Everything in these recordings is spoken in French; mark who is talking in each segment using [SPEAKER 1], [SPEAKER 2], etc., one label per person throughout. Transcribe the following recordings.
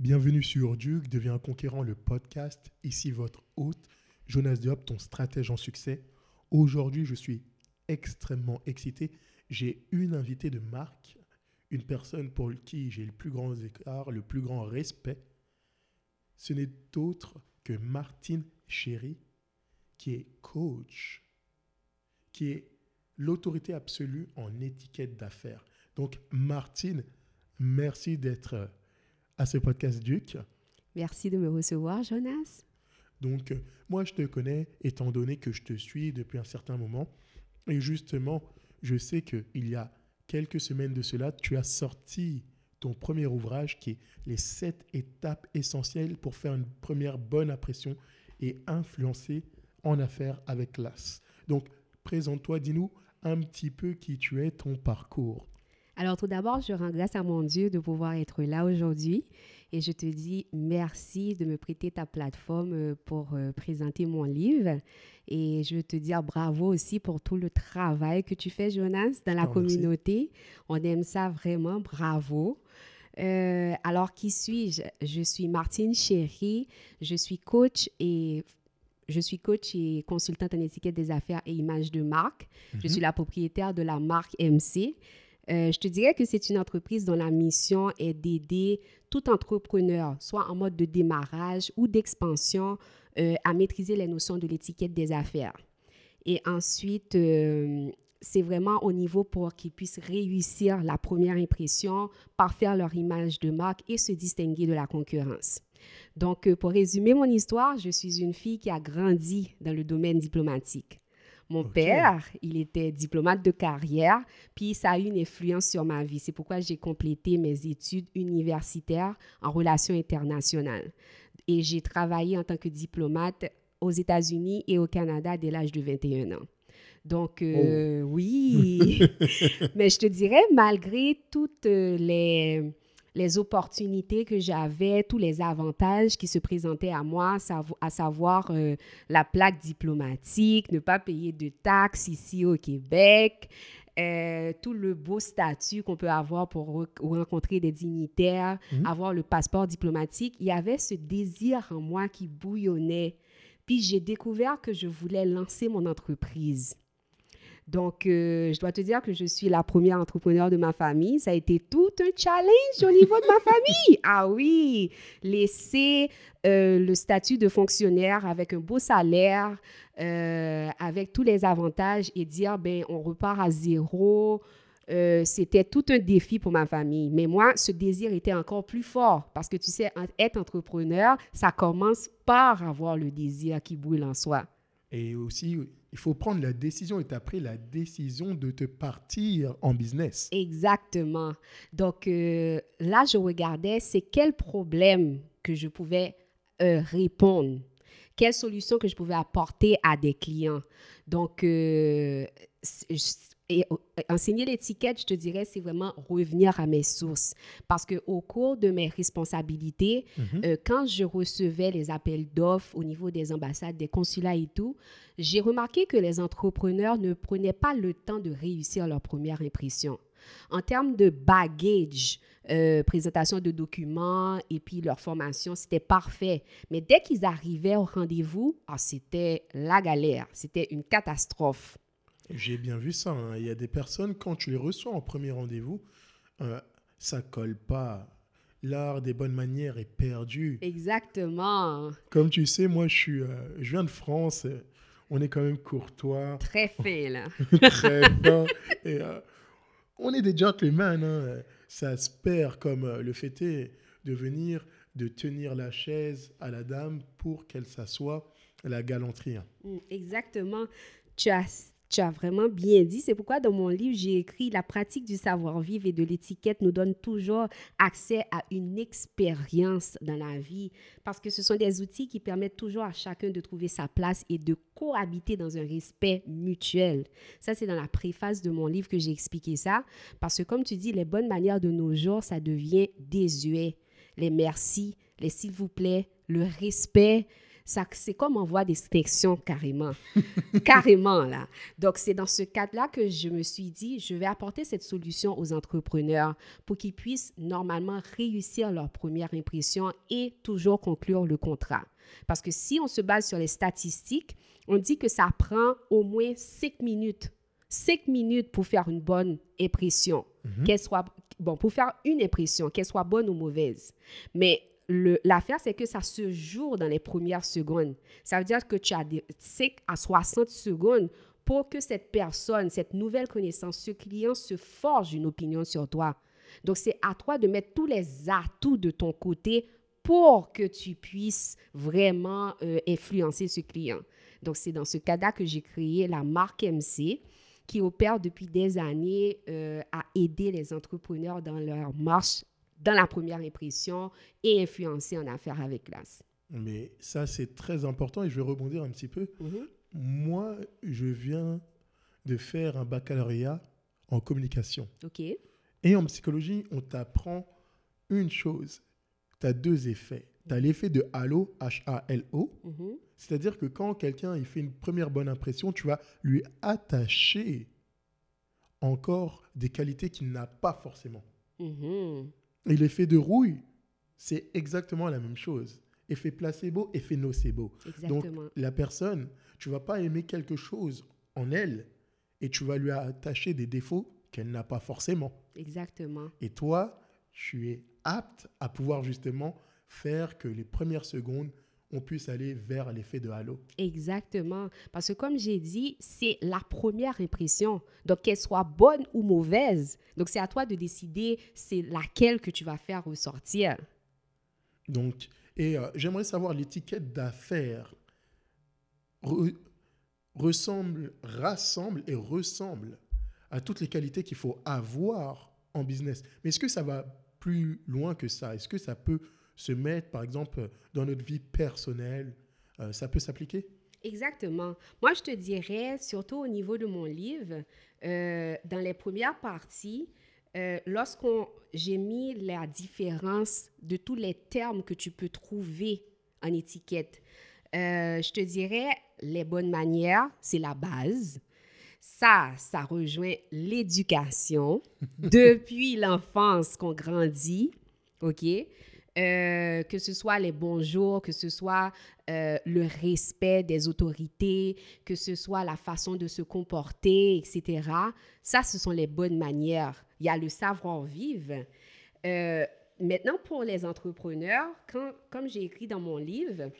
[SPEAKER 1] Bienvenue sur Duke, deviens un conquérant, le podcast. Ici votre hôte, Jonas Diop, ton stratège en succès. Aujourd'hui, je suis extrêmement excité. J'ai une invitée de marque, une personne pour qui j'ai le plus grand écart, le plus grand respect. Ce n'est autre que Martine Chéry, qui est coach, qui est l'autorité absolue en étiquette d'affaires. Donc, Martine, merci d'être à ce podcast Duc.
[SPEAKER 2] Merci de me recevoir, Jonas.
[SPEAKER 1] Donc, moi, je te connais étant donné que je te suis depuis un certain moment. Et justement, je sais qu'il y a quelques semaines de cela, tu as sorti ton premier ouvrage qui est Les sept étapes essentielles pour faire une première bonne impression et influencer en affaires avec classe. Donc, présente-toi, dis-nous un petit peu qui tu es, ton parcours.
[SPEAKER 2] Alors tout d'abord, je rends grâce à mon Dieu de pouvoir être là aujourd'hui et je te dis merci de me prêter ta plateforme euh, pour euh, présenter mon livre. Et je veux te dire bravo aussi pour tout le travail que tu fais, Jonas, dans la communauté. On aime ça vraiment. Bravo. Euh, alors, qui suis-je? Je suis Martine Chéry. Je suis coach et je suis coach et consultante en étiquette des affaires et images de marque. Je mhm. suis la propriétaire de la marque MC. Euh, je te dirais que c'est une entreprise dont la mission est d'aider tout entrepreneur, soit en mode de démarrage ou d'expansion, euh, à maîtriser les notions de l'étiquette des affaires. Et ensuite, euh, c'est vraiment au niveau pour qu'ils puissent réussir la première impression, parfaire leur image de marque et se distinguer de la concurrence. Donc, pour résumer mon histoire, je suis une fille qui a grandi dans le domaine diplomatique. Mon père, il était diplomate de carrière, puis ça a eu une influence sur ma vie. C'est pourquoi j'ai complété mes études universitaires en relations internationales. Et j'ai travaillé en tant que diplomate aux États-Unis et au Canada dès l'âge de 21 ans. Donc, euh, oh. oui, mais je te dirais, malgré toutes les les opportunités que j'avais, tous les avantages qui se présentaient à moi, à savoir euh, la plaque diplomatique, ne pas payer de taxes ici au Québec, euh, tout le beau statut qu'on peut avoir pour rencontrer des dignitaires, mhm. avoir le passeport diplomatique. Il y avait ce désir en moi qui bouillonnait. Puis j'ai découvert que je voulais lancer mon entreprise. Donc, euh, je dois te dire que je suis la première entrepreneur de ma famille. Ça a été tout un challenge au niveau de ma famille. Ah oui, laisser euh, le statut de fonctionnaire avec un beau salaire, euh, avec tous les avantages et dire, ben, on repart à zéro. c'était tout un défi pour ma famille. Mais moi, ce désir était encore plus fort parce que tu sais, être entrepreneur, ça commence par avoir le désir qui brûle en soi.
[SPEAKER 1] Et aussi, il faut prendre la décision et tu as pris la décision de te partir en business.
[SPEAKER 2] Exactement. Donc euh, là, je regardais, c'est quel problème que je pouvais euh, répondre, quelle solution que je pouvais apporter à des clients? Donc, euh, et enseigner l'étiquette, je te dirais, c'est vraiment revenir à mes sources. Parce qu'au cours de mes responsabilités, mhm. euh, quand je recevais les appels d'offres au niveau des ambassades, des consulats et tout, j'ai remarqué que les entrepreneurs ne prenaient pas le temps de réussir leur première impression. En termes de baggage, euh, présentation de documents et puis leur formation, c'était parfait. Mais dès qu'ils arrivaient au rendez-vous, ah, c'était la galère, c'était une catastrophe.
[SPEAKER 1] J'ai bien vu ça. Hein. Il y a des personnes, quand tu les reçois en premier rendez-vous, euh, ça colle pas. L'art des bonnes manières est perdu.
[SPEAKER 2] Exactement.
[SPEAKER 1] Comme tu sais, moi, je, suis, euh, je viens de France. On est quand même courtois.
[SPEAKER 2] Très fin, là.
[SPEAKER 1] Très fin. Et, euh, on est des gentlemen. Hein. Ça se perd comme le fait est de venir, de tenir la chaise à la dame pour qu'elle s'assoie. La galanterie. Hein.
[SPEAKER 2] Mm, exactement. Tu as tu as vraiment bien dit. C'est pourquoi dans mon livre, j'ai écrit La pratique du savoir-vivre et de l'étiquette nous donne toujours accès à une expérience dans la vie parce que ce sont des outils qui permettent toujours à chacun de trouver sa place et de cohabiter dans un respect mutuel. Ça, c'est dans la préface de mon livre que j'ai expliqué ça parce que comme tu dis, les bonnes manières de nos jours, ça devient désuet. Les merci, les s'il vous plaît, le respect, c'est comme en voie d'extinction carrément. carrément, là. Donc, c'est dans ce cadre-là que je me suis dit, je vais apporter cette solution aux entrepreneurs pour qu'ils puissent normalement réussir leur première impression et toujours conclure le contrat. Parce que si on se base sur les statistiques, on dit que ça prend au moins cinq minutes. Cinq minutes pour faire une bonne impression, qu'elle soit bon pour faire une impression, qu'elle soit bonne ou mauvaise. Mais l'affaire, c'est que ça se joue dans les premières secondes. Ça veut dire que tu as des 5 à 60 secondes pour que cette personne, cette nouvelle connaissance, ce client se forge une opinion sur toi. Donc, c'est à toi de mettre tous les atouts de ton côté pour que tu puisses vraiment euh, influencer ce client. Donc, c'est dans ce cas-là que j'ai créé la marque MC qui opère depuis des années euh, à aider les entrepreneurs dans leur marche dans la première impression et influencer en affaires avec classe.
[SPEAKER 1] Mais ça, c'est très important et je vais rebondir un petit peu.
[SPEAKER 2] Mhm.
[SPEAKER 1] Moi, je viens de faire un baccalauréat en communication.
[SPEAKER 2] OK.
[SPEAKER 1] Et en psychologie, on t'apprend une chose. Tu as deux effets. Tu as l'effet de halo, H-A-L-O.
[SPEAKER 2] Mhm.
[SPEAKER 1] C'est-à-dire que quand quelqu'un il fait une première bonne impression, tu vas lui attacher encore des qualités qu'il n'a pas forcément.
[SPEAKER 2] Mhm.
[SPEAKER 1] Et l'effet de rouille, c'est exactement la même chose. Effet placebo, effet nocebo. Donc,
[SPEAKER 2] Exactement.
[SPEAKER 1] la personne, tu vas pas aimer quelque chose en elle et tu vas lui attacher des défauts qu'elle n'a pas forcément.
[SPEAKER 2] Exactement.
[SPEAKER 1] Et toi, tu es apte à pouvoir justement faire que les premières secondes, on puisse aller vers l'effet de halo.
[SPEAKER 2] Exactement. Parce que comme j'ai dit, c'est la première impression. Donc, qu'elle soit bonne ou mauvaise. Donc, c'est à toi de décider c'est laquelle que tu vas faire ressortir.
[SPEAKER 1] Donc, et euh, j'aimerais savoir l'étiquette d'affaires re- ressemble, rassemble et ressemble à toutes les qualités qu'il faut avoir en business. Mais est-ce que ça va plus loin que ça? Est-ce que ça peut se mettre, par exemple, dans notre vie personnelle Euh, Ça peut s'appliquer?
[SPEAKER 2] Exactement. Moi, je te dirais, surtout au niveau de mon livre, euh, dans les premières parties, euh, lorsqu'on j'ai mis la différence de tous les termes que tu peux trouver en étiquette, euh, je te dirais, les bonnes manières, c'est la base. Ça, ça rejoint l'éducation depuis l'enfance qu'on grandit, OK? Euh, que ce soit les bonjours, que ce soit euh, le respect des autorités, que ce soit la façon de se comporter, etc. Ça, ce sont les bonnes manières. Il y a le savoir-vivre. Euh, maintenant, pour les entrepreneurs, quand, comme j'ai écrit dans mon livre,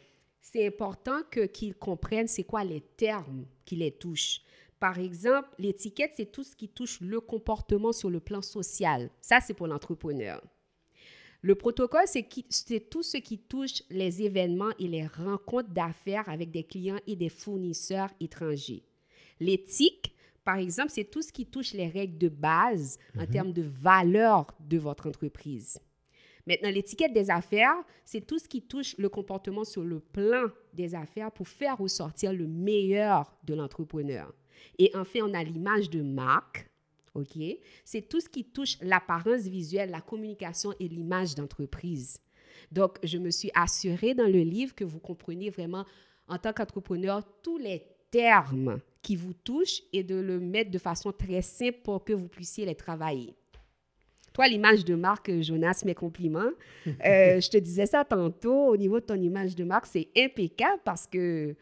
[SPEAKER 2] c'est important qu'ils comprennent c'est quoi les termes qui les touchent. Par exemple, l'étiquette, c'est tout ce qui touche le comportement sur le plan social. Ça, c'est pour l'entrepreneur. Le protocole, c'est, tout ce qui touche les événements et les rencontres d'affaires avec des clients et des fournisseurs étrangers. L'éthique, par exemple, c'est tout ce qui touche les règles de base en termes de valeur de votre entreprise. Maintenant, l'étiquette des affaires, c'est tout ce qui touche le comportement sur le plan des affaires pour faire ressortir le meilleur de l'entrepreneur. Et enfin, on a l'image de marque. OK? C'est tout ce qui touche l'apparence visuelle, la communication et l'image d'entreprise. Donc, je me suis assurée dans le livre que vous compreniez vraiment, en tant qu'entrepreneur, tous les termes qui vous touchent et de le mettre de façon très simple pour que vous puissiez les travailler. Toi, l'image de marque, Jonas, mes compliments. Euh, je te disais ça tantôt, au niveau de ton image de marque, c'est impeccable parce que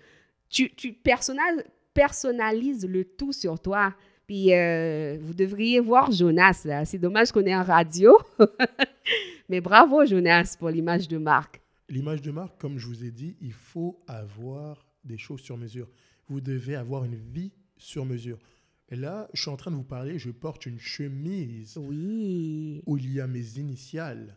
[SPEAKER 2] tu, tu personnal- personnalises le tout sur toi. Puis euh, vous devriez voir Jonas, là. C'est dommage qu'on est en radio. Mais bravo, Jonas, pour l'image de marque.
[SPEAKER 1] L'image de marque, comme je vous ai dit, il faut avoir des choses sur mesure. Vous devez avoir une vie sur mesure. Et là, je suis en train de vous parler, je porte une chemise
[SPEAKER 2] Oui.
[SPEAKER 1] où il y a mes initiales,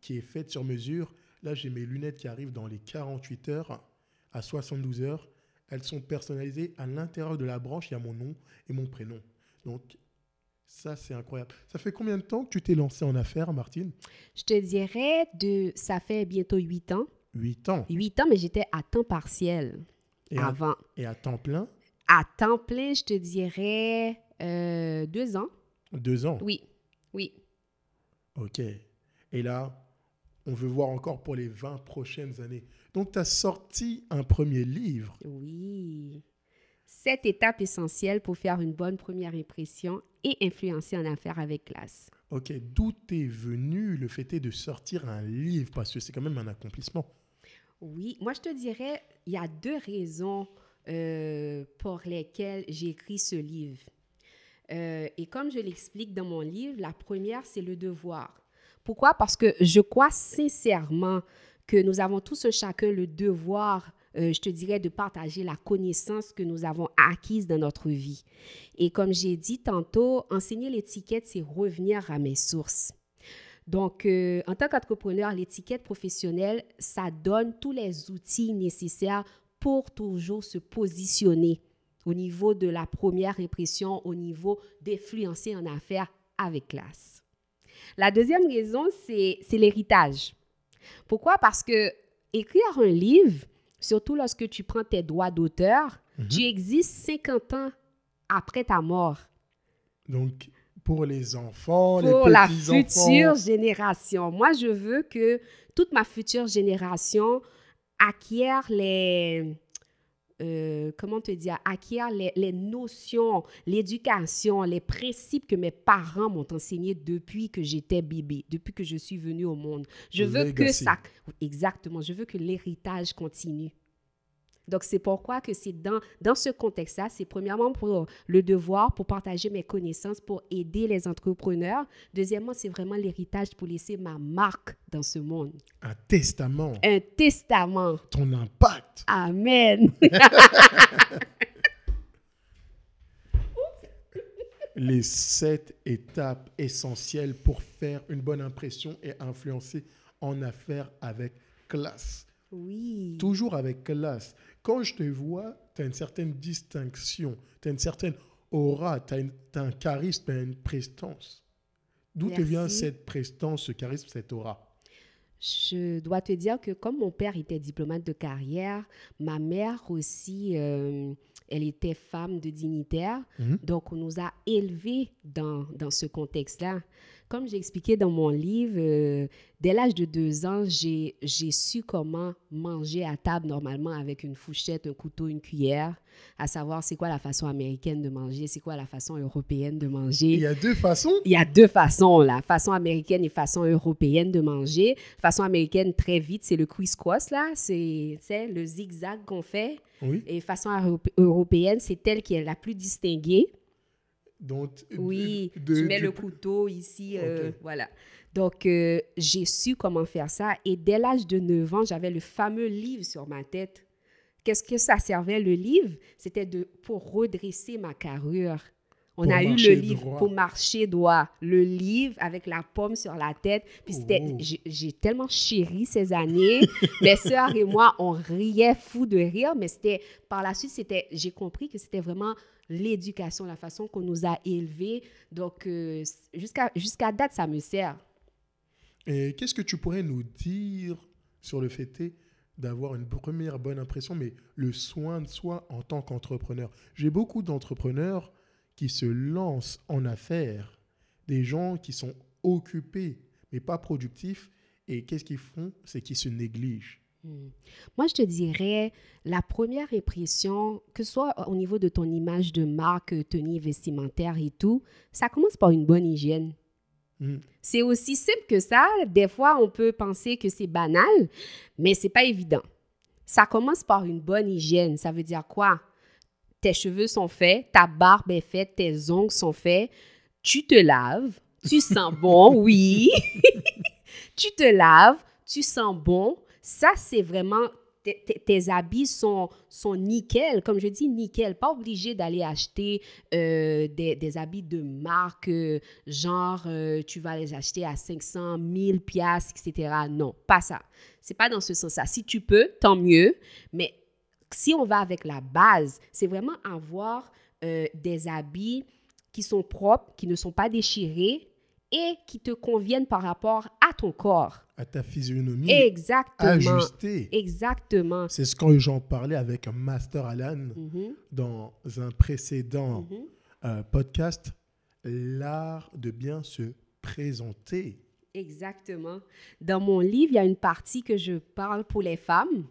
[SPEAKER 1] qui est faite sur mesure. Là, j'ai mes lunettes qui arrivent dans les 48 heures à 72 heures. Elles sont personnalisées à l'intérieur de la branche, il y a mon nom et mon prénom. Donc, ça, c'est incroyable. Ça fait combien de temps que tu t'es lancé en affaires, Martine?
[SPEAKER 2] Je te dirais, de, ça fait bientôt huit ans.
[SPEAKER 1] 8 ans.
[SPEAKER 2] Huit ans, mais j'étais à temps partiel
[SPEAKER 1] Et à,
[SPEAKER 2] avant.
[SPEAKER 1] et à temps plein,
[SPEAKER 2] À temps plein, je te dirais euh, deux ans.
[SPEAKER 1] 2 ans?
[SPEAKER 2] Oui, oui.
[SPEAKER 1] Ok. Et là, on veut voir encore pour les 20 prochaines années. Donc, tu as sorti un premier livre.
[SPEAKER 2] Oui. Sept étapes essentielles pour faire une bonne première impression et influencer en affaires avec classe.
[SPEAKER 1] Ok, d'où est venu le fait de sortir un livre? Parce que c'est quand même un accomplissement.
[SPEAKER 2] Oui, moi je te dirais, il y a deux raisons euh, pour lesquelles j'ai écrit ce livre. Euh, et comme je l'explique dans mon livre, la première, c'est le devoir. Pourquoi? Parce que je crois sincèrement que nous avons tous chacun le devoir, euh, je te dirais, de partager la connaissance que nous avons acquise dans notre vie. Et comme j'ai dit tantôt, enseigner l'étiquette, c'est revenir à mes sources. Donc, euh, en tant qu'entrepreneur, l'étiquette professionnelle, ça donne tous les outils nécessaires pour toujours se positionner au niveau de la première impression, au niveau d'influencer en affaires avec classe. La deuxième raison, c'est l'héritage. Pourquoi? Parce que écrire un livre, surtout lorsque tu prends tes droits d'auteur, mhm. tu existes 50 ans après ta mort.
[SPEAKER 1] Donc, pour les enfants,
[SPEAKER 2] les
[SPEAKER 1] petits-enfants.
[SPEAKER 2] la future génération. Moi, je veux que toute ma future génération acquiert les, euh, comment te dire, acquiert les, notions, l'éducation, les principes que mes parents m'ont enseignés depuis que j'étais bébé, depuis que je suis venue au monde. Je veux que ça, exactement, je veux que l'héritage continue. Donc, c'est pourquoi que c'est dans, dans ce contexte-là, c'est premièrement pour le devoir, pour partager mes connaissances, pour aider les entrepreneurs. Deuxièmement, c'est vraiment l'héritage pour laisser ma marque dans ce monde.
[SPEAKER 1] Un testament.
[SPEAKER 2] Un testament.
[SPEAKER 1] Ton impact.
[SPEAKER 2] Amen.
[SPEAKER 1] les sept étapes essentielles pour faire une bonne impression et influencer en affaires avec classe.
[SPEAKER 2] Oui.
[SPEAKER 1] Toujours avec classe. Quand je te vois, tu as une certaine distinction, tu as une certaine aura, tu as, un charisme, tu as une prestance. D'où te vient cette prestance, ce charisme, cette aura?
[SPEAKER 2] Je dois te dire que comme mon père était diplomate de carrière, ma mère aussi, euh, elle était femme de dignitaire. Mhm. Donc, on nous a élevés dans, dans ce contexte-là. Comme j'ai expliqué dans mon livre, euh, dès l'âge de deux ans, j'ai su comment manger à table normalement avec une fourchette, un couteau, une cuillère, à savoir c'est quoi la façon américaine de manger, c'est quoi la façon européenne de manger.
[SPEAKER 1] Il y a deux façons?
[SPEAKER 2] Il y a deux façons, la façon américaine et façon européenne de manger. Façon américaine, très vite, c'est le crisscross, là, c'est le zigzag qu'on fait.
[SPEAKER 1] Oui.
[SPEAKER 2] Et façon européenne, c'est elle qui est la plus distinguée.
[SPEAKER 1] Donc,
[SPEAKER 2] oui, tu mets le couteau ici, euh, voilà. Donc, euh, j'ai su comment faire ça. Et dès l'âge de 9 ans, j'avais le fameux livre sur ma tête. Qu'est-ce que ça servait, le livre? C'était de, pour redresser ma carrure. On a eu le livre pour marcher droit. Le livre avec la pomme sur la tête. Puis c'était, oh. j'ai tellement chéri ces années. Mes sœurs et moi, on riait fou de rire. Mais c'était, par la suite, c'était, j'ai compris que c'était vraiment l'éducation, la façon qu'on nous a élevés. Donc, euh, jusqu'à jusqu'à date, ça me sert.
[SPEAKER 1] Et qu'est-ce que tu pourrais nous dire sur le fait d'avoir une première bonne impression, mais le soin de soi en tant qu'entrepreneur? J'ai beaucoup d'entrepreneurs qui se lancent en affaires, des gens qui sont occupés, mais pas productifs. Et qu'est-ce qu'ils font? C'est qu'ils se négligent.
[SPEAKER 2] Hmm. Moi, je te dirais, la première impression, que ce soit au niveau de ton image de marque, tenue vestimentaire et tout, ça commence par une bonne hygiène. Hmm. C'est aussi simple que ça. Des fois, on peut penser que c'est banal, mais c'est pas évident. Ça commence par une bonne hygiène. Ça veut dire quoi? Tes cheveux sont faits, ta barbe est faite, tes ongles sont faits, tu te laves, tu sens bon, oui. tu te laves, tu sens bon, ça, c'est vraiment tes habits sont, sont nickel, comme je dis nickel, pas obligé d'aller acheter euh, des, habits de marque, euh, genre euh, tu vas les acheter à 500, 1000 pièces, etc. Non, pas ça. C'est pas dans ce sens-là. Si tu peux, tant mieux, mais si on va avec la base, c'est vraiment avoir des habits qui sont propres, qui ne sont pas déchirés, et qui te conviennent par rapport à ton corps.
[SPEAKER 1] À ta physionomie.
[SPEAKER 2] Exactement.
[SPEAKER 1] Ajustée.
[SPEAKER 2] Exactement.
[SPEAKER 1] C'est ce que j'en parlais avec Master Alan mm-hmm. dans un précédent mm-hmm. euh, podcast. L'art de bien se présenter
[SPEAKER 2] Exactement. Dans mon livre, il y a une partie que je parle pour les femmes.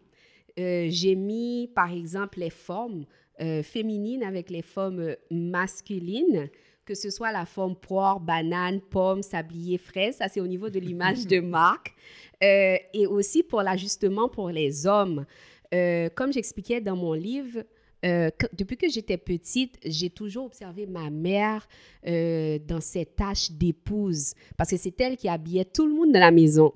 [SPEAKER 2] Euh, j'ai mis, par exemple, les formes euh, féminines avec les formes euh, masculines, que ce soit la forme poire, banane, pomme, sablier, fraise. Ça, c'est au niveau de l'image de marque. et aussi pour l'ajustement pour les hommes. comme j'expliquais dans mon livre, euh, depuis que j'étais petite, j'ai toujours observé ma mère euh, dans ses tâches d'épouse, parce que c'est elle qui habillait tout le monde dans la maison.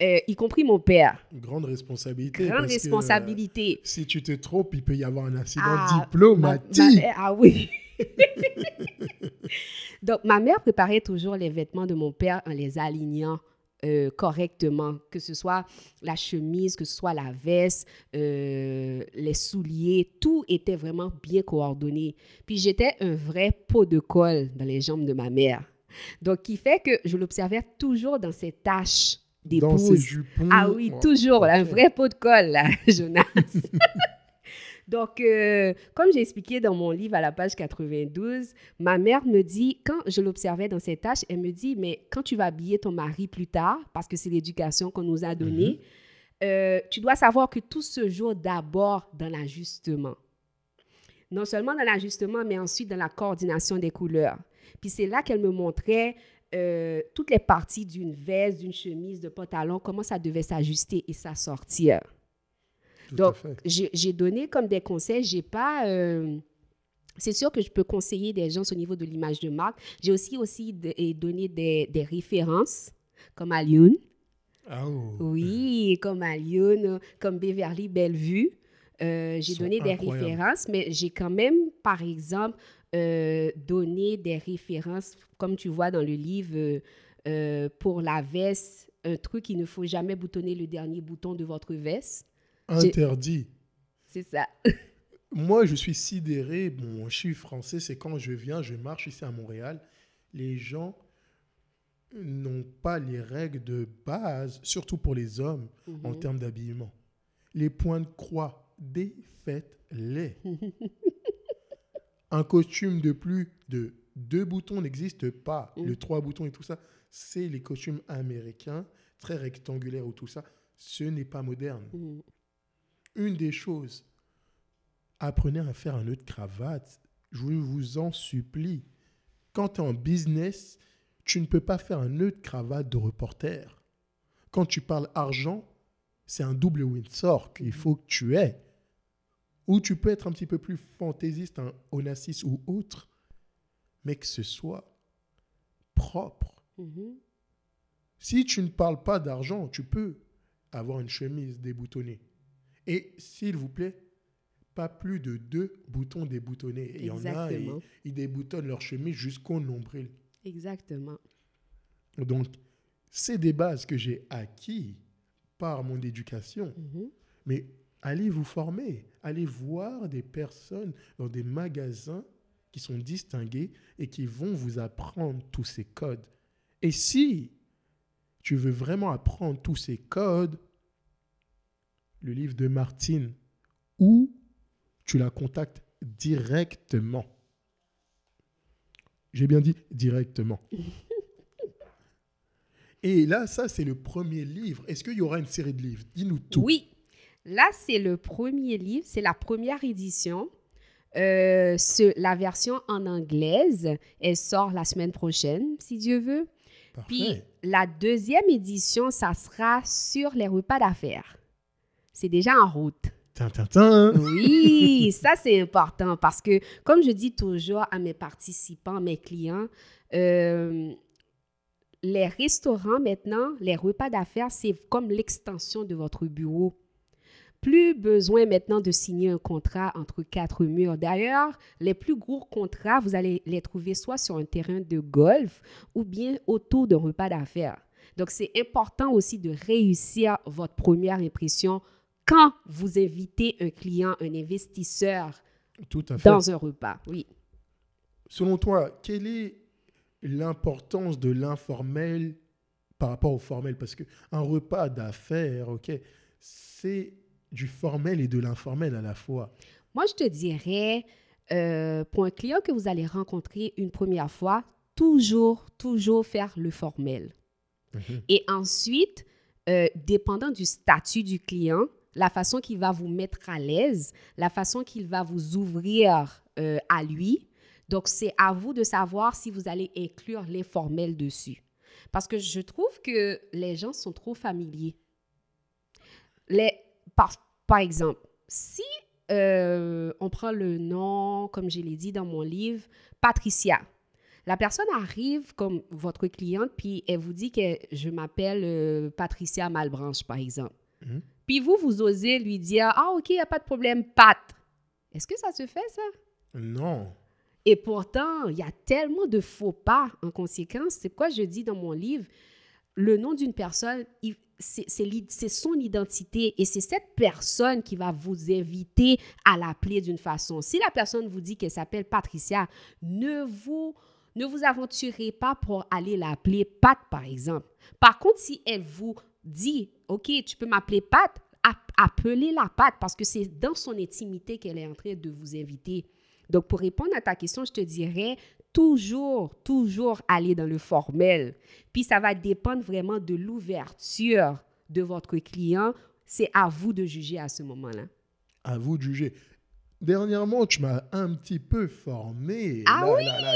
[SPEAKER 2] Euh, y compris mon père.
[SPEAKER 1] Grande responsabilité.
[SPEAKER 2] Grande responsabilité.
[SPEAKER 1] si tu te trompes, il peut y avoir un accident ah, diplomatique.
[SPEAKER 2] ah oui. Donc, ma mère préparait toujours les vêtements de mon père en les alignant euh, correctement, que ce soit la chemise, que ce soit la veste, euh, les souliers, tout était vraiment bien coordonné. Puis j'étais un vrai pot de colle dans les jambes de ma mère. Donc, qui fait que je l'observais toujours dans ses tâches d'épouse. Ah oui, toujours, un vrai pot de colle, là, Jonas. Donc, euh, comme j'ai expliqué dans mon livre à la page 92, ma mère me dit, quand je l'observais dans ses tâches, elle me dit, mais quand tu vas habiller ton mari plus tard, parce que c'est l'éducation qu'on nous a donnée, mhm. euh, tu dois savoir que tout se joue d'abord dans l'ajustement. Non seulement dans l'ajustement, mais ensuite dans la coordination des couleurs. Puis c'est là qu'elle me montrait euh, toutes les parties d'une veste, d'une chemise, de pantalon, comment ça devait s'ajuster et s'assortir. Donc, j'ai donné comme des conseils. J'ai pas. Euh, c'est sûr que je peux conseiller des gens au niveau de l'image de marque. J'ai aussi, aussi donné des, des références, comme Alioun. Oh. Oui, comme Alioun, comme Beverly Bellevue. Euh, j'ai donné des références, mais j'ai quand même, par exemple, euh, donné des références, comme tu vois dans le livre, pour la veste, un truc, il ne faut jamais boutonner le dernier bouton de votre veste
[SPEAKER 1] interdit.
[SPEAKER 2] C'est ça.
[SPEAKER 1] Moi, je suis sidéré. Bon, je suis français, c'est quand je viens, je marche ici à Montréal. Les gens n'ont pas les règles de base, surtout pour les hommes, en mhm. termes d'habillement. Les points de croix, défaites-les. Un costume de plus de deux boutons n'existe pas. Mhm. Le trois boutons et tout ça, c'est les costumes américains, très rectangulaires ou tout ça. Ce n'est pas moderne. Mhm une des choses, apprenez à faire un nœud de cravate. Je vous en supplie. Quand tu es en business, tu ne peux pas faire un nœud de cravate de reporter. Quand tu parles argent, c'est un double Windsor qu'il faut que tu aies. Ou tu peux être un petit peu plus fantaisiste, un Onassis ou autre, mais que ce soit propre. Mm-hmm. Si tu ne parles pas d'argent, tu peux avoir une chemise déboutonnée. Et s'il vous plaît, pas plus de deux boutons déboutonnés. Il y en a, ils, ils déboutonnent leur chemise jusqu'au nombril.
[SPEAKER 2] Exactement.
[SPEAKER 1] Donc, c'est des bases que j'ai acquis par mon éducation. Mhm. Mais allez vous former, allez voir des personnes dans des magasins qui sont distingués et qui vont vous apprendre tous ces codes. Et si tu veux vraiment apprendre tous ces codes, le livre de Martine, ou tu la contactes directement. J'ai bien dit directement. Et là, ça, c'est le premier livre. Est-ce qu'il y aura une série de livres? Dis-nous tout.
[SPEAKER 2] Oui. Là, c'est le premier livre. C'est la première édition. Euh, la version en anglaise, elle sort la semaine prochaine, si Dieu veut. Puis la deuxième édition, ça sera sur les repas d'affaires c'est déjà en route. Oui, ça c'est important parce que, comme je dis toujours à mes participants, mes clients, euh, les restaurants maintenant, les repas d'affaires, c'est comme l'extension de votre bureau. Plus besoin maintenant de signer un contrat entre quatre murs. D'ailleurs, les plus gros contrats, vous allez les trouver soit sur un terrain de golf ou bien autour d'un repas d'affaires. Donc, c'est important aussi de réussir votre première impression quand vous invitez un client, un investisseur dans un repas. Oui.
[SPEAKER 1] Selon toi, quelle est l'importance de l'informel par rapport au formel? Parce qu'un repas d'affaires, ok, c'est du formel et de l'informel à la fois.
[SPEAKER 2] Moi, je te dirais, euh, pour un client que vous allez rencontrer une première fois, toujours, toujours faire le formel.
[SPEAKER 1] Mhm.
[SPEAKER 2] Et ensuite, euh, dépendant du statut du client, la façon qu'il va vous mettre à l'aise, la façon qu'il va vous ouvrir euh, à lui. Donc, c'est à vous de savoir si vous allez inclure l'informel dessus. Parce que je trouve que les gens sont trop familiers. Les, par, par exemple, si euh, on prend le nom, comme je l'ai dit dans mon livre, Patricia. La personne arrive comme votre cliente, puis elle vous dit que je m'appelle euh, Patricia Malbranche, par exemple.
[SPEAKER 1] Mhm.
[SPEAKER 2] Puis vous, vous osez lui dire, ah ok, il n'y a pas de problème, Pat. Est-ce que ça se fait, ça?
[SPEAKER 1] Non.
[SPEAKER 2] Et pourtant, il y a tellement de faux pas en conséquence. C'est pourquoi je dis dans mon livre, le nom d'une personne, il- c'est son identité et c'est cette personne qui va vous inviter à l'appeler d'une façon. Si la personne vous dit qu'elle s'appelle Patricia, ne vous, ne vous aventurez pas pour aller l'appeler Pat, par exemple. Par contre, si elle vous dit, OK, tu peux m'appeler Pat, ap- appelez-la Pat parce que c'est dans son intimité qu'elle est en train de vous inviter. Donc, pour répondre à ta question, je te dirais toujours, toujours aller dans le formel. Puis, ça va dépendre vraiment de l'ouverture de votre client. C'est à vous de juger à ce moment-là.
[SPEAKER 1] À vous de juger. Dernièrement, tu m'as un petit peu formé.
[SPEAKER 2] Ah
[SPEAKER 1] Là, là, là,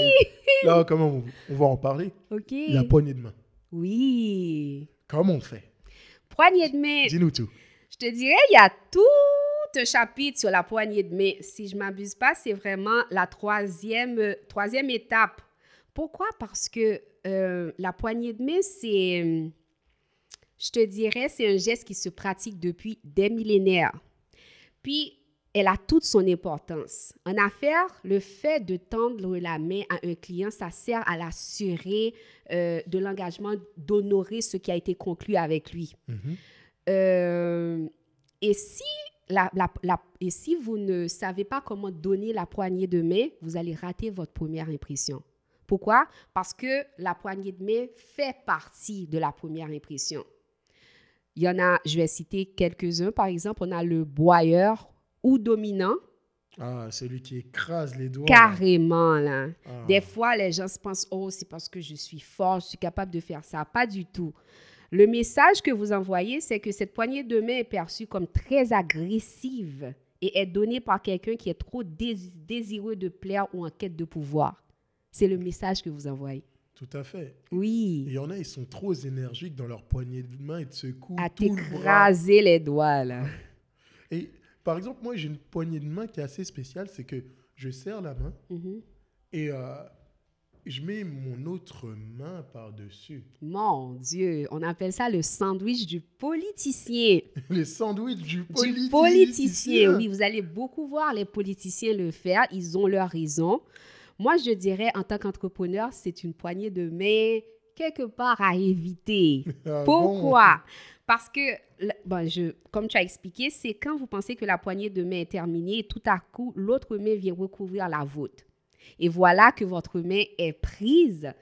[SPEAKER 1] là, comment on, on va en parler?
[SPEAKER 2] OK?
[SPEAKER 1] La poignée de main.
[SPEAKER 2] Oui.
[SPEAKER 1] Comment on fait?
[SPEAKER 2] Poignée de main.
[SPEAKER 1] Dis-nous tout.
[SPEAKER 2] Je te dirais, il y a tout un chapitre sur la poignée de main. Si je ne m'abuse pas, c'est vraiment la troisième, euh, troisième étape. Pourquoi? Parce que euh, la poignée de main, c'est, euh, je te dirais, c'est un geste qui se pratique depuis des millénaires. Puis, elle a toute son importance. En affaires, le fait de tendre la main à un client, ça sert à l'assurer euh, de l'engagement d'honorer ce qui a été conclu avec lui.
[SPEAKER 1] Mhm.
[SPEAKER 2] Euh, et, si la, la- la- et si vous ne savez pas comment donner la poignée de main, vous allez rater votre première impression. Pourquoi? Parce que la poignée de main fait partie de la première impression. Il y en a, je vais citer quelques-uns. Par exemple, on a le boyeur ou dominant,
[SPEAKER 1] Ah, celui qui écrase les doigts.
[SPEAKER 2] carrément là.
[SPEAKER 1] Ah.
[SPEAKER 2] Des fois, les gens se pensent, oh, c'est parce que je suis fort, je suis capable de faire ça. Pas du tout. Le message que vous envoyez, c'est que cette poignée de main est perçue comme très agressive et est donnée par quelqu'un qui est trop dés- désireux de plaire ou en quête de pouvoir. C'est le message que vous envoyez.
[SPEAKER 1] Tout à fait.
[SPEAKER 2] Oui.
[SPEAKER 1] Il y en a, ils sont trop énergiques dans leur poignée de main et de secouent
[SPEAKER 2] À
[SPEAKER 1] tout le
[SPEAKER 2] t'écraser les doigts, là.
[SPEAKER 1] Et par exemple, moi, j'ai une poignée de main qui est assez spéciale, c'est que je serre la main
[SPEAKER 2] Mhm.
[SPEAKER 1] et euh, je mets mon autre main par-dessus.
[SPEAKER 2] Mon Dieu, on appelle ça le sandwich du politicien.
[SPEAKER 1] Les sandwichs du
[SPEAKER 2] Du
[SPEAKER 1] politicien.
[SPEAKER 2] politicien, oui. Vous allez beaucoup voir les politiciens le faire. Ils ont leur raison. Moi, je dirais, en tant qu'entrepreneur, c'est une poignée de main quelque part à éviter.
[SPEAKER 1] Ah bon?
[SPEAKER 2] Pourquoi? Parce que, le- bon, je, comme tu as expliqué, c'est quand vous pensez que la poignée de main est terminée et tout à coup, l'autre main vient recouvrir la vôtre. Et voilà que votre main est prise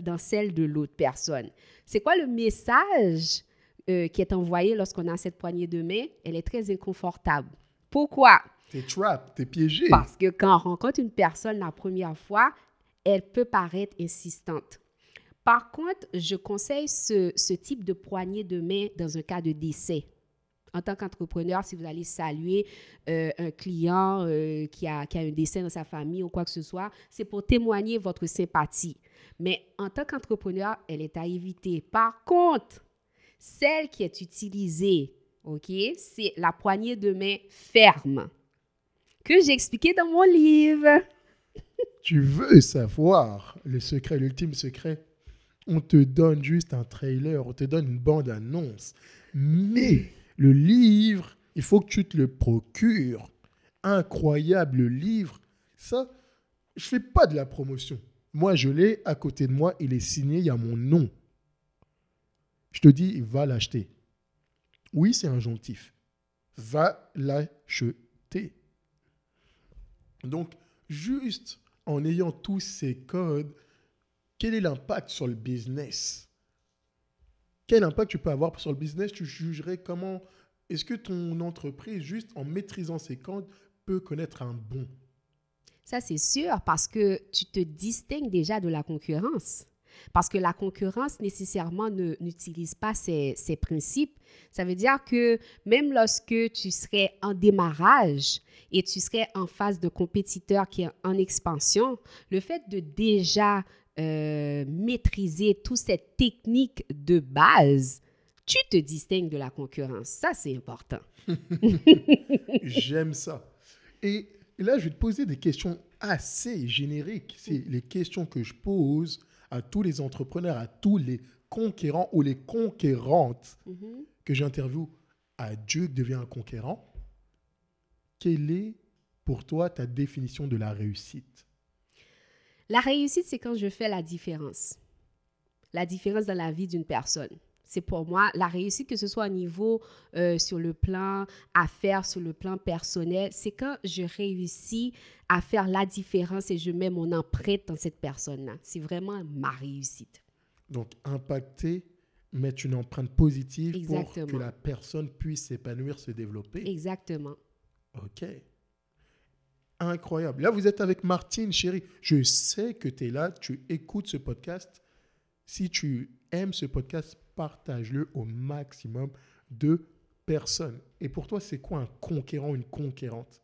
[SPEAKER 2] dans celle de l'autre personne. C'est quoi le message euh, qui est envoyé lorsqu'on a cette poignée de main? Elle est très inconfortable. Pourquoi?
[SPEAKER 1] T'es trap, t'es piégé.
[SPEAKER 2] Parce que quand on rencontre une personne la première fois, elle peut paraître insistante. Par contre, je conseille ce, ce type de poignée de main dans un cas de décès. En tant qu'entrepreneur, si vous allez saluer euh, un client euh, qui, a, qui a un décès dans sa famille ou quoi que ce soit, c'est pour témoigner votre sympathie. Mais en tant qu'entrepreneur, elle est à éviter. Par contre, celle qui est utilisée, OK, c'est la poignée de main ferme que j'ai expliqué dans mon livre.
[SPEAKER 1] Tu veux savoir le secret, l'ultime secret? On te donne juste un trailer, on te donne une bande-annonce. Mais le livre, il faut que tu te le procures. Incroyable livre. Ça, je fais pas de la promotion. Moi, je l'ai à côté de moi, il est signé, il y a mon nom. Je te dis, va l'acheter. Oui, c'est injonctif. Va l'acheter. Donc, juste en ayant tous ces codes, quel est l'impact sur le business? Quel impact tu peux avoir sur le business? Tu jugerais comment? Est-ce que ton entreprise, juste en maîtrisant ces codes, peut connaître un bon?
[SPEAKER 2] Ça, c'est sûr, parce que tu te distingues déjà de la concurrence. Parce que la concurrence, nécessairement, n'utilise pas ces, ces principes. Ça veut dire que même lorsque tu serais en démarrage et tu serais en face de compétiteurs qui est en expansion, le fait de déjà euh, maîtriser toute cette technique de base, tu te distingues de la concurrence. Ça, c'est important.
[SPEAKER 1] J'aime ça. Et là, je vais te poser des questions assez génériques. C'est les questions que je pose à tous les entrepreneurs, à tous les conquérants ou les conquérantes que j'interviewe. À Dieu devient un conquérant. Quelle est pour toi ta définition de la réussite?
[SPEAKER 2] La réussite, c'est quand je fais la différence. La différence dans la vie d'une personne. C'est pour moi la réussite, que ce soit au niveau euh, sur le plan affaires, sur le plan personnel, c'est quand je réussis à faire la différence et je mets mon empreinte dans cette personne-là. C'est vraiment ma réussite.
[SPEAKER 1] Donc, impacter, mettre une empreinte positive pour que la personne puisse s'épanouir, se développer.
[SPEAKER 2] Exactement.
[SPEAKER 1] Ok. Incroyable. Là, vous êtes avec Martine, chérie. Je sais que tu es là, tu écoutes ce podcast. Si tu aimes ce podcast, partage-le au maximum de personnes. Et pour toi, c'est quoi un conquérant, une conquérante?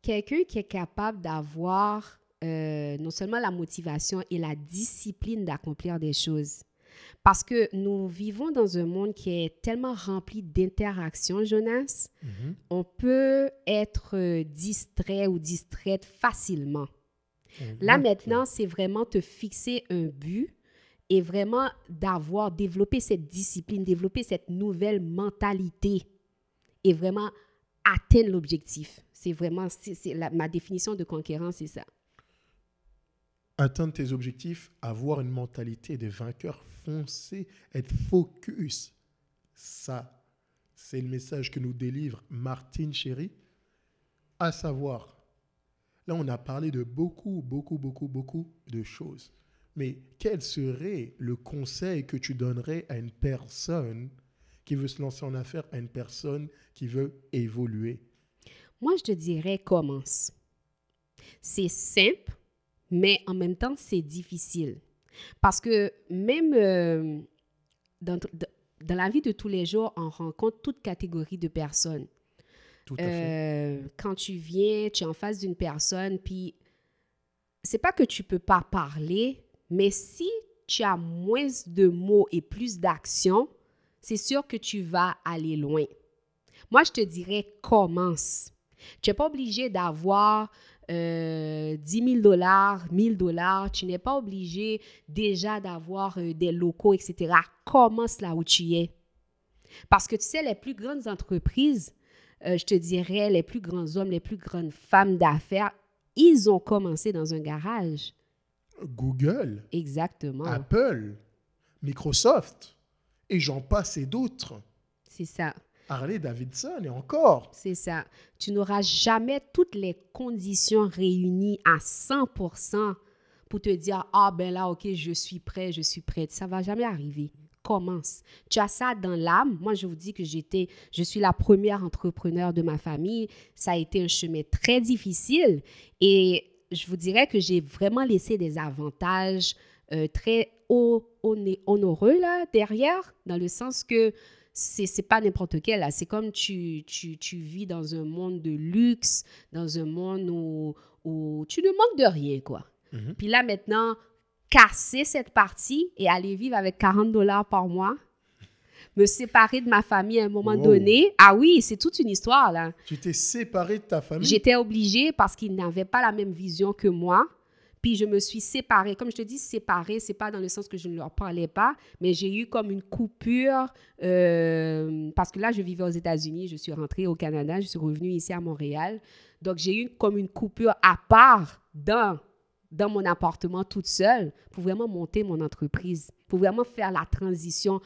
[SPEAKER 2] Quelqu'un qui est capable d'avoir euh, non seulement la motivation et la discipline d'accomplir des choses. Parce que nous vivons dans un monde qui est tellement rempli d'interactions, Jonas. On peut être euh, distrait ou distraite facilement. Là,
[SPEAKER 1] Mhm.
[SPEAKER 2] maintenant, c'est vraiment te fixer un but et vraiment d'avoir développé cette discipline, développer cette nouvelle mentalité et vraiment atteindre l'objectif. C'est vraiment la- ma définition de conquérant, c'est ça.
[SPEAKER 1] Atteindre tes objectifs, avoir une mentalité de vainqueur, foncer, être focus. Ça, c'est le message que nous délivre Martine Chéri. À savoir, là, on a parlé de beaucoup, beaucoup, beaucoup, beaucoup de choses. Mais quel serait le conseil que tu donnerais à une personne qui veut se lancer en affaires, à une personne qui veut évoluer?
[SPEAKER 2] Moi, je te dirais commence. C'est simple, mais en même temps, c'est difficile. Parce que même euh, dans, dans la vie de tous les jours, on rencontre toute catégorie de personnes.
[SPEAKER 1] Tout à fait.
[SPEAKER 2] Euh, quand tu viens, tu es en face d'une personne, puis c'est pas que tu peux pas parler, mais si tu as moins de mots et plus d'actions, c'est sûr que tu vas aller loin. Moi, je te dirais commence. Tu n'es pas obligé d'avoir euh, 10 000 dollars, 1000 dollars. Tu n'es pas obligé déjà d'avoir euh, des locaux, etc. Commence là où tu es? Parce que tu sais, les plus grandes entreprises, euh, je te dirais, les plus grands hommes, les plus grandes femmes d'affaires, ils ont commencé dans un garage.
[SPEAKER 1] Google,
[SPEAKER 2] Exactement.
[SPEAKER 1] Apple, Microsoft, et j'en passe et d'autres.
[SPEAKER 2] C'est ça.
[SPEAKER 1] Harley Davidson et encore.
[SPEAKER 2] C'est ça. Tu n'auras jamais toutes les conditions réunies à 100% pour te dire, ah ben là, ok, je suis prêt, je suis prête. Ça va jamais arriver. Commence. Tu as ça dans l'âme. Moi, je vous dis que j'étais, je suis la première entrepreneur de ma famille. Ça a été un chemin très difficile et je vous dirais que j'ai vraiment laissé des avantages euh, très haut, honoreux là derrière, dans le sens que c'est c'est pas n'importe quel là. C'est comme tu, tu, tu vis dans un monde de luxe, dans un monde où, où tu ne manques de rien quoi.
[SPEAKER 1] Mhm.
[SPEAKER 2] Puis là maintenant, casser cette partie et aller vivre avec 40 dollars par mois, me séparer de ma famille à un moment
[SPEAKER 1] Wow.
[SPEAKER 2] donné. Ah oui, c'est toute une histoire là.
[SPEAKER 1] Tu t'es séparé de ta famille?
[SPEAKER 2] J'étais obligée parce qu'ils n'avaient pas la même vision que moi. Puis je me suis séparée. Comme je te dis, séparée, c'est pas dans le sens que je ne leur parlais pas, mais j'ai eu comme une coupure euh, parce que là, je vivais aux États-Unis, je suis rentrée au Canada, je suis revenue ici à Montréal. Donc j'ai eu comme une coupure à part dans dans mon appartement toute seule pour vraiment monter mon entreprise, pour vraiment faire la transition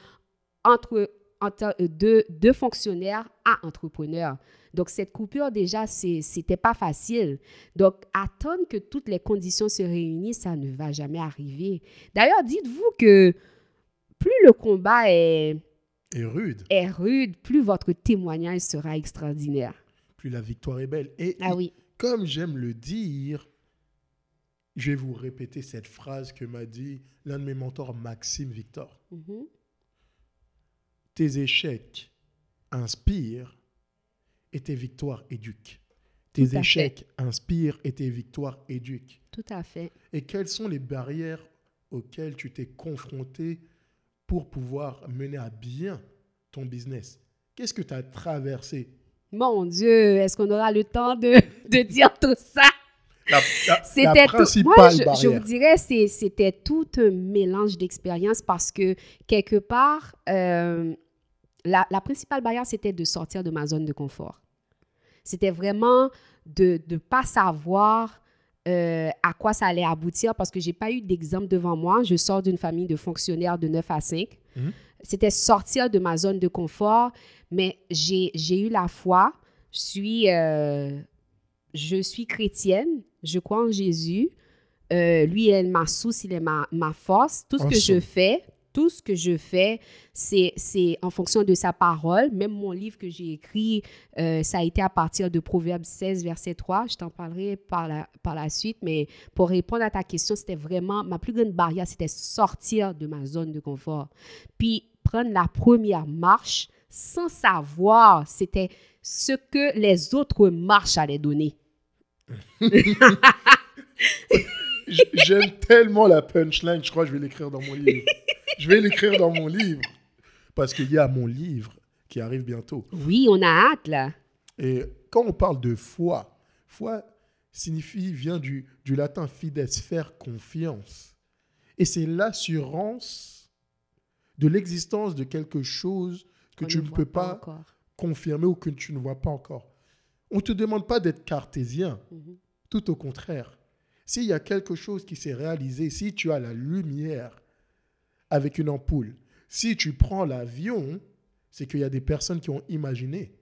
[SPEAKER 2] entre, entre euh, deux fonctionnaires à entrepreneurs. Donc, cette coupure, déjà, c'était pas facile. Donc, attendre que toutes les conditions se réunissent, ça ne va jamais arriver. D'ailleurs, dites-vous que plus le combat est,
[SPEAKER 1] rude.
[SPEAKER 2] est rude, plus votre témoignage sera extraordinaire.
[SPEAKER 1] Plus la victoire est belle. Et
[SPEAKER 2] Ah oui,
[SPEAKER 1] comme j'aime le dire, je vais vous répéter cette phrase que m'a dit l'un de mes mentors, Maxime Victor.
[SPEAKER 2] Mhm.
[SPEAKER 1] Tes échecs inspirent et tes victoires éduquent. Tes
[SPEAKER 2] fait.
[SPEAKER 1] échecs inspirent et tes victoires éduquent.
[SPEAKER 2] Tout à fait.
[SPEAKER 1] Et quelles sont les barrières auxquelles tu t'es confronté pour pouvoir mener à bien ton business? Qu'est-ce que tu as traversé?
[SPEAKER 2] Mon Dieu, est-ce qu'on aura le temps de, de dire tout ça? C'était tout.
[SPEAKER 1] principale
[SPEAKER 2] Moi, je, vous dirais, c'était tout un mélange d'expériences parce que quelque part, euh, la, la principale barrière, c'était de sortir de ma zone de confort. C'était vraiment de ne pas savoir euh, à quoi ça allait aboutir parce que j'ai pas eu d'exemple devant moi. Je sors d'une famille de fonctionnaires de 9 à 5.
[SPEAKER 1] Mhm.
[SPEAKER 2] C'était sortir de ma zone de confort, mais j'ai eu la foi. Je suis, euh, je suis chrétienne, je crois en Jésus. Euh, lui, il est ma source, il est ma, ma force. Tout ce que je fais, tout ce que je fais, c'est en fonction de sa parole. Même mon livre que j'ai écrit, euh, ça a été à partir de Proverbe 16, verset 3. Je t'en parlerai par la, par la suite. Mais pour répondre à ta question, c'était vraiment ma plus grande barrière, c'était sortir de ma zone de confort. Puis prendre la première marche sans savoir c'était ce que les autres marches allaient donner.
[SPEAKER 1] J'aime tellement la punchline, je crois que je vais l'écrire dans mon livre. Je vais l'écrire dans mon livre. Parce qu'il y a mon livre qui arrive bientôt.
[SPEAKER 2] Oui, on a hâte là.
[SPEAKER 1] Et quand on parle de foi, foi signifie, vient du, du latin fides, faire confiance. Et c'est l'assurance de l'existence de quelque chose que
[SPEAKER 2] On
[SPEAKER 1] tu
[SPEAKER 2] ne
[SPEAKER 1] peux pas confirmer ou que tu ne vois pas encore. On ne te demande pas d'être cartésien,
[SPEAKER 2] Mhm.
[SPEAKER 1] tout au contraire. S'il y a quelque chose qui s'est réalisé, si tu as la lumière avec une ampoule, si tu prends l'avion, c'est qu'il y a des personnes qui ont imaginé.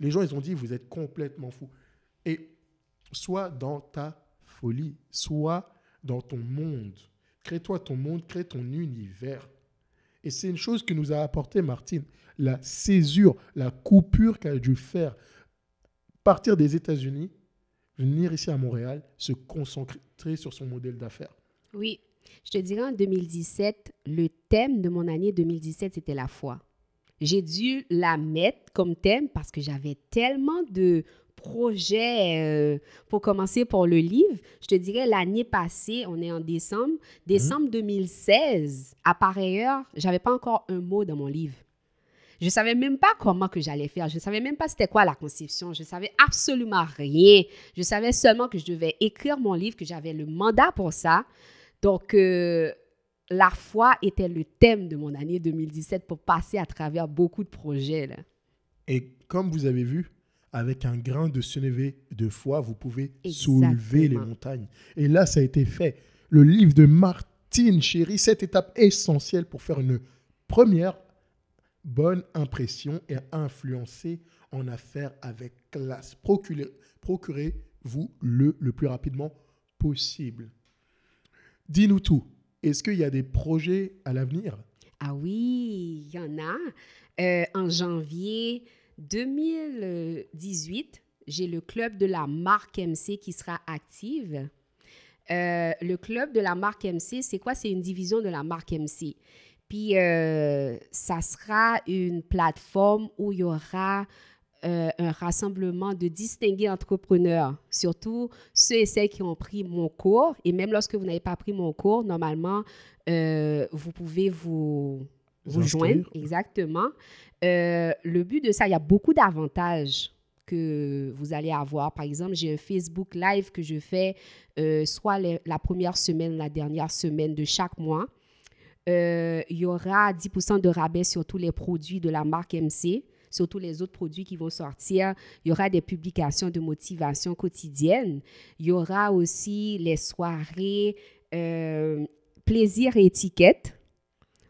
[SPEAKER 1] Les gens, ils ont dit, vous êtes complètement fou. Et sois dans ta folie, sois dans ton monde. Crée-toi ton monde, crée ton univers. Et c'est une chose que nous a apporté Martine, la césure, la coupure qu'elle a dû faire. Partir des États-Unis, venir ici à Montréal, se concentrer sur son modèle d'affaires.
[SPEAKER 2] Oui, je te dirais en 2017, le thème de mon année 2017, c'était la foi. J'ai dû la mettre comme thème parce que j'avais tellement de projets euh, pour commencer pour le livre. Je te dirais l'année passée, on est en décembre, décembre 2016, à pareille heure, j'avais pas encore un mot dans mon livre. Je savais même pas comment que j'allais faire. Je savais même pas c'était quoi la conception. Je savais absolument rien. Je savais seulement que je devais écrire mon livre, que j'avais le mandat pour ça. Donc, euh, la foi était le thème de mon année 2017 pour passer à travers beaucoup de projets. Là.
[SPEAKER 1] Et comme vous avez vu, avec un grain de sénévé de foi, vous pouvez
[SPEAKER 2] Exactement.
[SPEAKER 1] soulever les montagnes. Et là, ça a été fait. Le livre de Martine Chéry, cette étape essentielle pour faire une première bonne impression et influencer en affaires avec classe. Procurez- Procurez-vous le le plus rapidement possible. Dis-nous tout. Est-ce qu'il y a des projets à l'avenir?
[SPEAKER 2] Ah oui, il y en a. Euh, en janvier 2018, j'ai le club de la marque MC qui sera active. Euh, le club de la marque MC, c'est quoi? C'est une division de la marque MC. Puis, euh, ça sera une plateforme où il y aura euh, un rassemblement de distingués entrepreneurs, surtout ceux et celles qui ont pris mon cours. Et même lorsque vous n'avez pas pris mon cours, normalement, euh, vous pouvez vous, vous joindre. Exactement. Euh, le but de ça, il y a beaucoup d'avantages que vous allez avoir. Par exemple, j'ai un Facebook Live que je fais soit les- la première semaine, la dernière semaine de chaque mois. Il y aura 10% de rabais sur tous les produits de la marque MC, sur tous les autres produits qui vont sortir. Il y aura des publications de motivation quotidienne. Il y aura aussi les soirées euh, plaisir et étiquette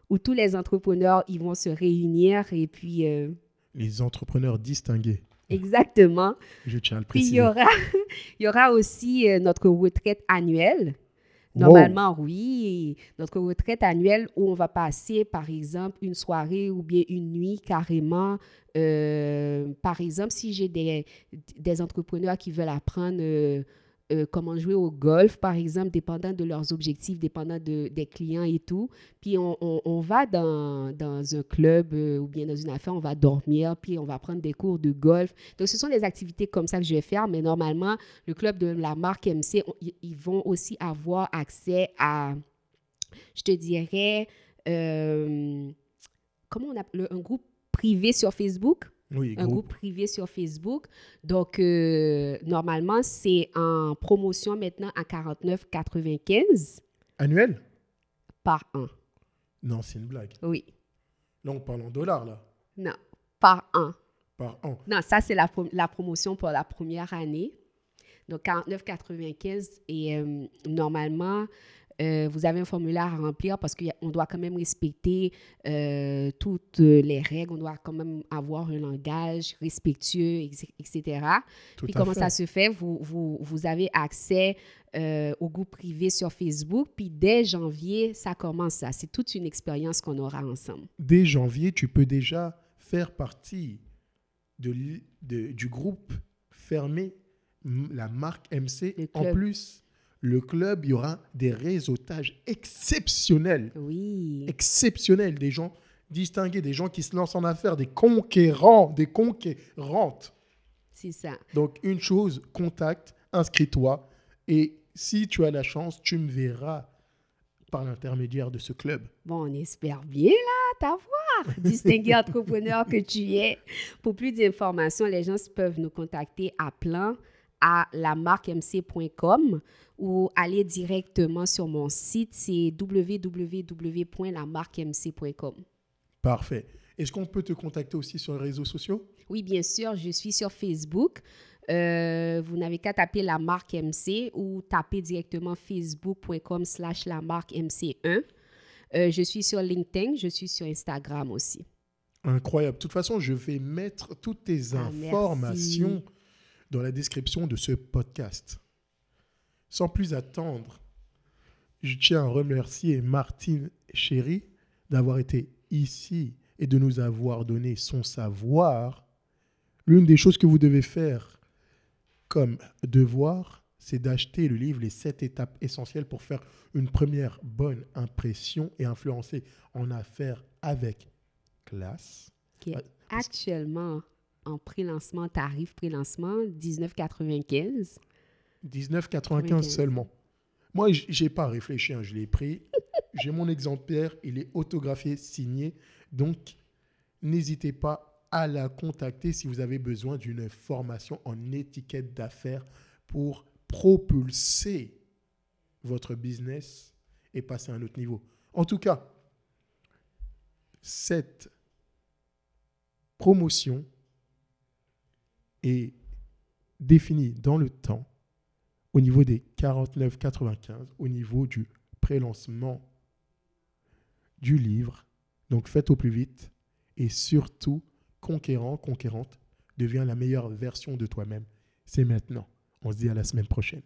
[SPEAKER 2] où tous les entrepreneurs ils vont se réunir et puis euh,
[SPEAKER 1] Les entrepreneurs distingués.
[SPEAKER 2] exactement.
[SPEAKER 1] Je tiens à le
[SPEAKER 2] Puis il
[SPEAKER 1] préciser.
[SPEAKER 2] y aura, il y aura aussi euh, notre retraite annuelle. Normalement, oui, notre retraite annuelle où on va passer, par exemple, une soirée ou bien une nuit carrément. euh, par exemple, si j'ai des, des entrepreneurs qui veulent apprendre euh, euh, comment jouer au golf, par exemple, dépendant de leurs objectifs, dépendant de, des clients et tout. Puis on, on, va dans, dans, un club euh, ou bien dans une affaire, on va dormir, puis on va prendre des cours de golf. Donc, ce sont des activités comme ça que je vais faire, mais normalement, le club de la marque MC, ils vont aussi avoir accès à, je te dirais, euh, comment on appelle, un groupe privé sur Facebook? Un groupe. privé sur Facebook. Donc, euh, normalement, c'est en promotion maintenant à 49,95.
[SPEAKER 1] Annuel?
[SPEAKER 2] Par an.
[SPEAKER 1] Non, c'est une blague.
[SPEAKER 2] Oui.
[SPEAKER 1] Là, on parle en dollars, là.
[SPEAKER 2] Non, par an.
[SPEAKER 1] Par an.
[SPEAKER 2] Non, ça, c'est la, la promotion pour la première année. Donc, 49,95. Et euh, normalement, euh, vous avez un formulaire à remplir parce qu'on doit quand même respecter euh, toutes les règles, on doit quand même avoir un langage respectueux, etc. Puis comment ça se fait? Vous, vous, vous avez accès euh, au groupe privé sur Facebook, puis dès janvier, ça commence ça. C'est toute une expérience qu'on aura ensemble.
[SPEAKER 1] Dès janvier, tu peux déjà faire partie de, du groupe fermé, la marque MC. En plus, le club, il y aura des réseautages exceptionnels.
[SPEAKER 2] Oui.
[SPEAKER 1] Exceptionnels. Des gens distingués, des gens qui se lancent en affaires, des conquérants, des conquérantes.
[SPEAKER 2] C'est ça.
[SPEAKER 1] Donc, une chose, contacte, inscris-toi. Et si tu as la chance, tu me verras par l'intermédiaire de ce club.
[SPEAKER 2] Bon, on espère bien là t'avoir, distingué entrepreneur que tu es. Pour plus d'informations, les gens peuvent nous contacter à plein à lamarquemc.com ou aller directement sur mon site, c'est www.lamarquemc.com.
[SPEAKER 1] Parfait. Est-ce qu'on peut te contacter aussi sur les réseaux sociaux?
[SPEAKER 2] Oui, bien sûr, je suis sur Facebook. Euh, vous n'avez qu'à taper la marque MC ou taper directement facebook.com slash la marque MC1. Euh, je suis sur LinkedIn, je suis sur Instagram aussi.
[SPEAKER 1] Incroyable. De toute façon, je vais mettre toutes tes ah, informations dans la description de ce podcast. Sans plus attendre, je tiens à remercier Martine Chéry d'avoir été ici et de nous avoir donné son savoir. L'une des choses que vous devez faire comme devoir, c'est d'acheter le livre Les 7 étapes essentielles pour faire une première bonne impression et influencer en affaires avec classe.
[SPEAKER 2] Qui est actuellement en pré-lancement, tarif pré-lancement, 19,95.
[SPEAKER 1] 19,95 seulement. Moi, je n'ai pas réfléchi, hein, je l'ai pris. J'ai mon exemplaire, il est autographié, signé. Donc, n'hésitez pas à la contacter si vous avez besoin d'une formation en étiquette d'affaires pour propulser votre business et passer à un autre niveau. En tout cas, cette promotion est définie dans le temps au niveau des 49,95, au niveau du prélancement du livre. Donc faites au plus vite et surtout, conquérant, conquérante, devient la meilleure version de toi-même. C'est maintenant. On se dit à la semaine prochaine.